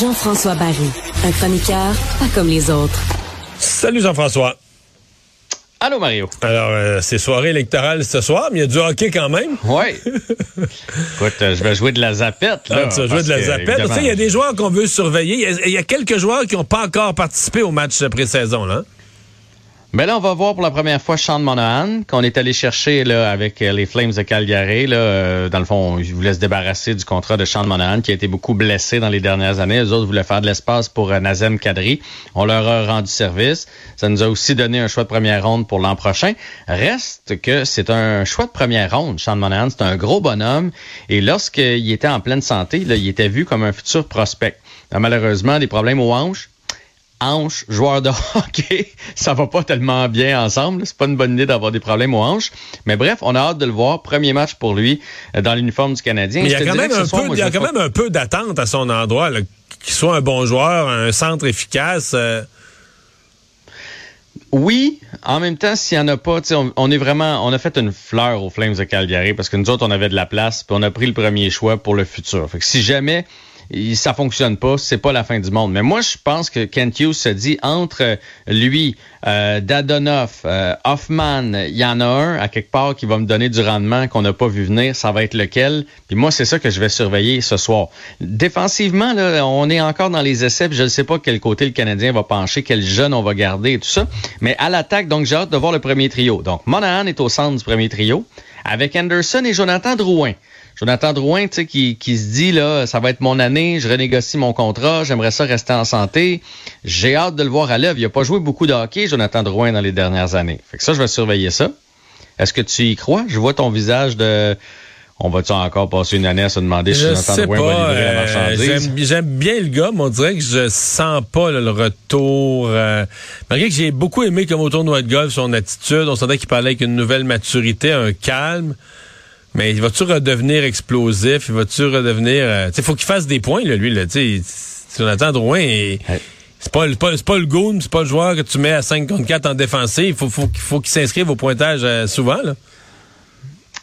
Jean-François Barry, un chroniqueur pas comme les autres. Salut Jean-François. Allô Mario. Alors, euh, c'est soirée électorale ce soir, mais il y a du hockey quand même. Oui. Écoute, euh, je vais jouer de la zapette. Là, Ah, tu vas jouer de la zapette. Tu évidemment, sais, il y a des joueurs qu'on veut surveiller. Il y a- il y, a quelques joueurs qui n'ont pas encore participé au match de pré-saison. Là. Mais là, on va voir pour la première fois Sean Monahan, qu'on est allé chercher là, avec euh, les Flames de Calgary. Là, Euh, dans le fond, ils voulaient se débarrasser du contrat de Sean Monahan, qui a été beaucoup blessé dans les dernières années. Les autres voulaient faire de l'espace pour euh, Nazem Kadri. On leur a rendu service. Ça nous a aussi donné un choix de première ronde pour l'an prochain. Reste que c'est un choix de première ronde. Sean Monahan, c'est un gros bonhomme. Et lorsqu'il était en pleine santé, il était vu comme un futur prospect. Là, malheureusement, des problèmes aux hanches hanches, joueur de hockey, ça va pas tellement bien ensemble. C'est pas une bonne idée d'avoir des problèmes aux hanches. Mais bref, on a hâte de le voir. Premier match pour lui euh, dans l'uniforme du Canadien. Mais il y a quand même un soir, peu, moi, il y a je vais quand pas- même un peu d'attente à son endroit. Qu'il soit un bon joueur, un centre efficace. euh, Oui, en même temps, s'il n'y en a pas, on, on est vraiment, on a fait une fleur aux Flames de Calgary parce que nous autres, on avait de la place, puis on a pris le premier choix pour le futur. Fait que si jamais ça fonctionne pas, c'est pas la fin du monde. Mais moi, je pense que Kent Hughes se dit entre lui, euh, Dadonoff, euh, Hoffman, il y en a un à quelque part qui va me donner du rendement qu'on n'a pas vu venir. Ça va être lequel? Puis moi, c'est ça que je vais surveiller ce soir. Défensivement, là, on est encore dans les essais. Puis je ne sais pas quel côté le Canadien va pencher, quel jeune on va garder et tout ça. Mais à l'attaque, donc j'ai hâte de voir le premier trio. Donc Monahan est au centre du premier trio avec Anderson et Jonathan Drouin. Jonathan Drouin, tu sais, qui, qui se dit, là, ça va être mon année, je renégocie mon contrat, j'aimerais ça rester en santé. J'ai hâte de le voir à l'œuvre. Il a pas joué beaucoup de hockey, Jonathan Drouin, dans les dernières années. Fait que ça, je vais surveiller ça. Est-ce que tu y crois? Je vois ton visage de... On va-tu encore passer une année à se demander si je Jonathan sais Drouin va pas. livrer la euh, marchandise? J'aime bien le gars, mais on dirait que je sens pas là, le retour. euh, malgré que j'ai beaucoup aimé comme autour de de golf son attitude. On sentait qu'il parlait avec une nouvelle maturité, un calme. Mais il va-tu redevenir explosif? Il va-tu redevenir... euh, tu sais, faut qu'il fasse des points, là, lui. Là, tu sais, Jonathan Drouin, il- Ouais. c'est pas, pas, c'est pas le goon, c'est pas le joueur que tu mets à 5 contre 4 en défensif. Il faut, faut, qu'il- faut qu'il s'inscrive au pointage euh, souvent. Là.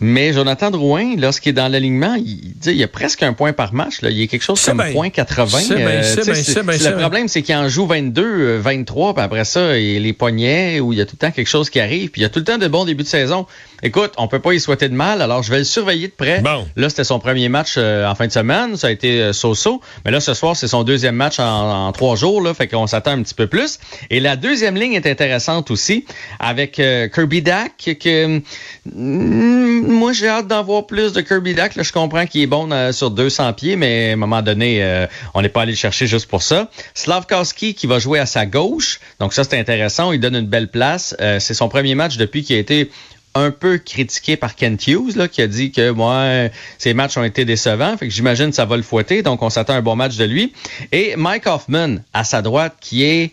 Mais Jonathan Drouin, lorsqu'il est dans l'alignement, il, il y a presque un point par match. Là. Il y a quelque chose comme bien. point 80. Je sais bien, je sais tu sais, bien, je c'est- sais bien, je c'est- sais le problème, c'est qu'il en joue 22, euh, 23, puis après ça, il les poignets, où il y a tout le temps quelque chose qui arrive, puis il y a tout le temps de bons débuts de saison. Écoute, on peut pas y souhaiter de mal, alors je vais le surveiller de près. Bon. Là, c'était son premier match euh, en fin de semaine, ça a été euh, so-so. Mais là, ce soir, c'est son deuxième match en, en trois jours, là, fait qu'on s'attend un petit peu plus. Et la deuxième ligne est intéressante aussi, avec euh, Kirby Dack, que mm, moi, j'ai hâte d'en voir plus de Kirby Dack. Là, je comprends qu'il est bon euh, sur 200 pieds, mais à un moment donné, euh, on n'est pas allé le chercher juste pour ça. Slavkowski qui va jouer à sa gauche, donc ça, c'est intéressant. Il donne une belle place. Euh, c'est son premier match depuis qu'il a été un peu critiqué par Kent Hughes, là, qui a dit que moi, ses matchs ont été décevants. Fait que j'imagine que ça va le fouetter. Donc, on s'attend à un bon match de lui. Et Mike Hoffman, à sa droite, qui est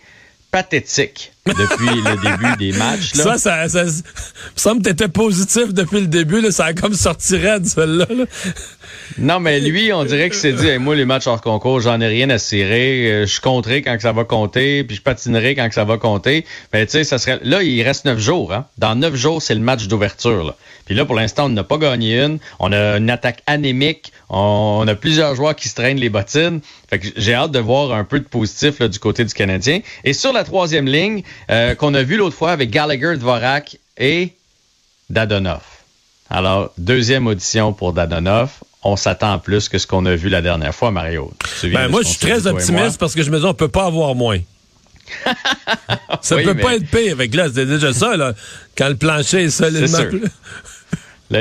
pathétique depuis le début des matchs. Là. Ça, ça, ça, me semble que t'étais positif depuis le début. Là, ça a comme sorti raide, celle-là. là. Non, mais lui, on dirait que c'est dit, moi, les matchs hors concours, j'en ai rien à cirer. Euh, je compterai quand ça va compter, puis je patinerai quand ça va compter. Mais tu sais, ça serait. Là, il reste neuf jours. Hein? Dans neuf jours, c'est le match d'ouverture. Puis là, pour l'instant, on n'a pas gagné une. On a une attaque anémique. On a plusieurs joueurs qui se traînent les bottines. Fait que j'ai hâte de voir un peu de positif du côté du Canadien. Et sur la troisième ligne, euh, qu'on a vu l'autre fois avec Gallagher, Dvorak et Dadonov. Alors, deuxième audition pour Dadonov. On s'attend plus que ce qu'on a vu la dernière fois, Mario. Ben, moi, je suis très optimiste parce que je me dis, on peut pas avoir moins. ça ne peut pas être pire. Avec là, c'est déjà ça, là. Quand le plancher est solidement Là,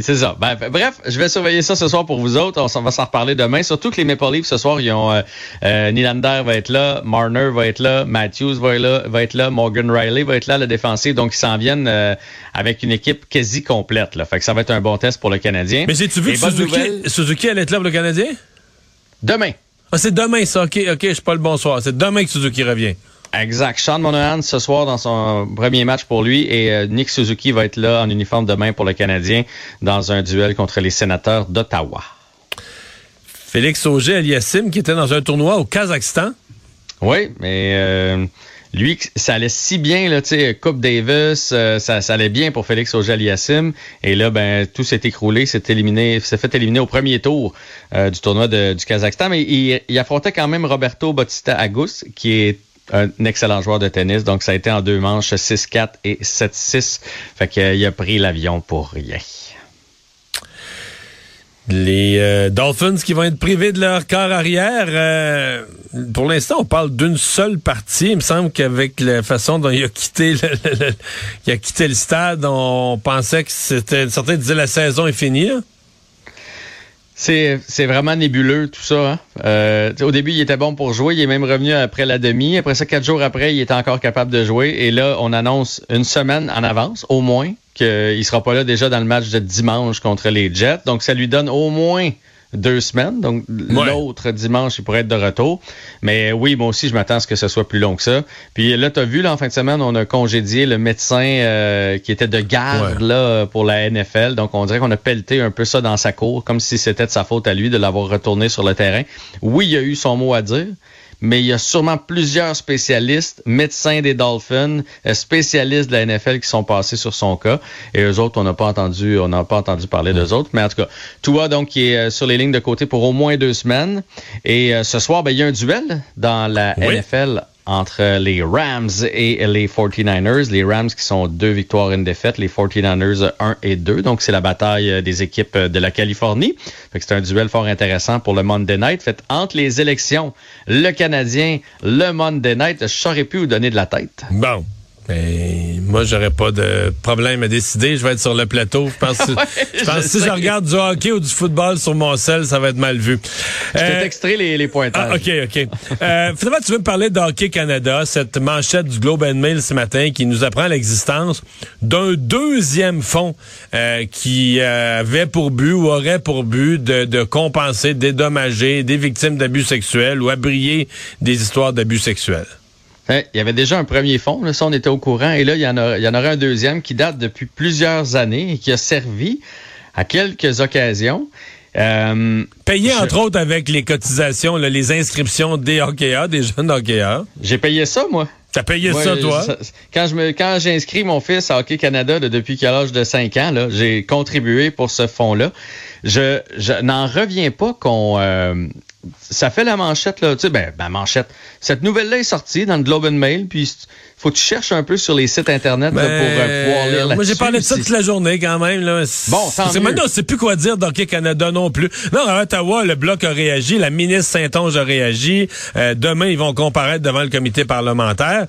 c'est ça. Ben, bref, je vais surveiller ça ce soir pour vous autres. On, va s'en reparler demain. Surtout que les Maple Leafs ce soir, ils ont euh, euh, Nylander va être là, Marner va être là, Matthews va être là, va être là, Morgan Riley va être là, le défensif. Donc, ils s'en viennent euh, avec une équipe quasi complète. Là. Fait que ça va être un bon test pour le Canadien. Mais j'ai-tu vu que Suzuki, Suzuki allait être là pour le Canadien? Demain. Ah, c'est demain, ça. OK, OK, je suis pas le bonsoir. C'est demain que Suzuki revient. Exact. Sean Monahan ce soir dans son premier match pour lui et euh, Nick Suzuki va être là en uniforme demain pour le Canadien dans un duel contre les sénateurs d'Ottawa. Félix Auger-Aliassime qui était dans un tournoi au Kazakhstan. Oui, mais euh, lui, ça allait si bien, là, tu sais, Coupe Davis, euh, ça, allait bien pour Félix Auger-Aliassime. Et là, ben, tout s'est écroulé, s'est éliminé, s'est fait éliminer au premier tour du tournoi du Kazakhstan. Mais il, il affrontait quand même Roberto Bautista Agus, qui est un excellent joueur de tennis. Donc, ça a été en deux manches, 6-4 et 7-6. Fait qu'il euh, a pris l'avion pour rien. Les euh, Dolphins qui vont être privés de leur corps arrière. Euh, pour l'instant, on parle d'une seule partie. Il me semble qu'avec la façon dont il a quitté le, stade, on pensait que c'était certains disaient la saison est finie. C'est, c'est vraiment nébuleux tout ça. Hein? Euh, au début, il était bon pour jouer. Il est même revenu après la demi. Après ça, quatre jours après, il était encore capable de jouer. Et là, on annonce une semaine en avance, au moins, qu'il sera pas là déjà dans le match de dimanche contre les Jets. Donc, ça lui donne au moins deux semaines. Donc, l'autre dimanche, il pourrait être de retour. Mais oui, moi aussi, je m'attends à ce que ce soit plus long que ça. Puis là, tu as vu, là, en fin de semaine, on a congédié le médecin euh, qui était de garde là, pour la NFL. Donc, on dirait qu'on a pelleté un peu ça dans sa cour, comme si c'était de sa faute à lui de l'avoir retourné sur le terrain. Oui, il a eu son mot à dire mais il y a sûrement plusieurs spécialistes, médecins des Dolphins, euh, spécialistes de la NFL qui sont passés sur son cas. Et eux autres, on n'a pas entendu, on n'a pas entendu parler d'eux autres. Mais en tout cas, Tua, donc, qui est euh, sur les lignes de côté pour au moins deux semaines. Et euh, ce soir, ben, il y a un duel dans la NFL entre les Rams et les 49ers. Les Rams qui sont deux victoires et une défaite, les 49ers 1 et 2. Donc, c'est la bataille euh, des équipes de la Californie. c'est un duel fort intéressant pour le Monday Night. Fait entre les élections, le Canadien, le Monday Night, je saurais plus vous donner de la tête. Bon. Mais moi, j'aurais pas de problème à décider. Je vais être sur le plateau. Je pense, je pense que si je regarde du hockey ou du football sur mon sel, ça va être mal vu. Je euh, t'ai les, les pointages. Ah, OK, OK. euh, finalement, tu veux me parler de Hockey Canada, cette manchette du Globe and Mail ce matin qui nous apprend l'existence d'un deuxième fonds euh, qui avait pour but ou aurait pour but de, de compenser, dédommager des victimes d'abus sexuels ou abrier des histoires d'abus sexuels. Hein, il y avait déjà un premier fonds, là, ça on était au courant, et là il y en a, il y en aura un deuxième qui date depuis plusieurs années et qui a servi à quelques occasions. Euh, Payé entre autres avec les cotisations, les inscriptions des hockeyeurs, des jeunes hockeyeurs. J'ai payé ça moi. T'as payé ça, toi? quand je me, quand j'ai inscrit mon fils à Hockey Canada depuis qu'il a l'âge de 5 ans, là, j'ai contribué pour ce fonds-là. Je, je n'en reviens pas qu'on, euh, ça fait la manchette, là. Tu sais, ben, ben, manchette. Cette nouvelle-là est sortie dans le Globe and Mail, puis faut que tu cherches un peu sur les sites Internet pour euh, pouvoir lire là Moi, j'ai parlé de ça toute la journée, quand même, là. Bon, tant mieux. Maintenant, on sait plus quoi dire d'Hockey Canada non plus. Non, à Ottawa, le Bloc a réagi, la ministre Saint-Onge a réagi. Euh, demain, ils vont comparaître devant le comité parlementaire.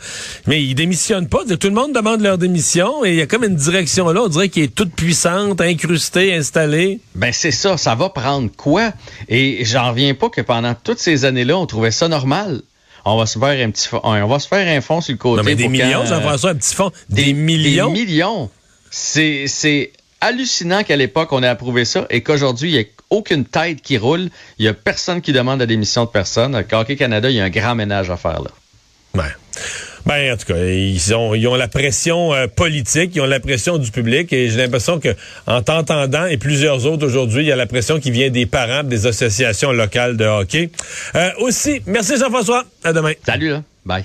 Mais ils démissionnent pas. Tout le monde demande leur démission, et il y a comme une direction là, on dirait qui est toute puissante, incrustée, installée. Ben, c'est ça. Ça va prendre quoi? Et j'en reviens pas que pendant toutes ces années-là, on trouvait ça normal. On va se faire un petit on va se faire un fonds sur le côté. Non, mais des millions, Jean-François, un petit fonds. Des, millions. Des millions? C'est, c'est hallucinant qu'à l'époque, on ait approuvé ça et qu'aujourd'hui, il n'y ait aucune tête qui roule. Il n'y a personne qui demande la démission de personne. À Hockey Canada, il y a un grand ménage à faire là. Ouais. Ben, en tout cas, ils ont, ils ont la pression euh, politique, ils ont la pression du public et j'ai l'impression que en t'entendant et plusieurs autres aujourd'hui, il y a la pression qui vient des parents des associations locales de hockey. Euh, aussi, merci Jean-François. À demain. Salut là. Bye.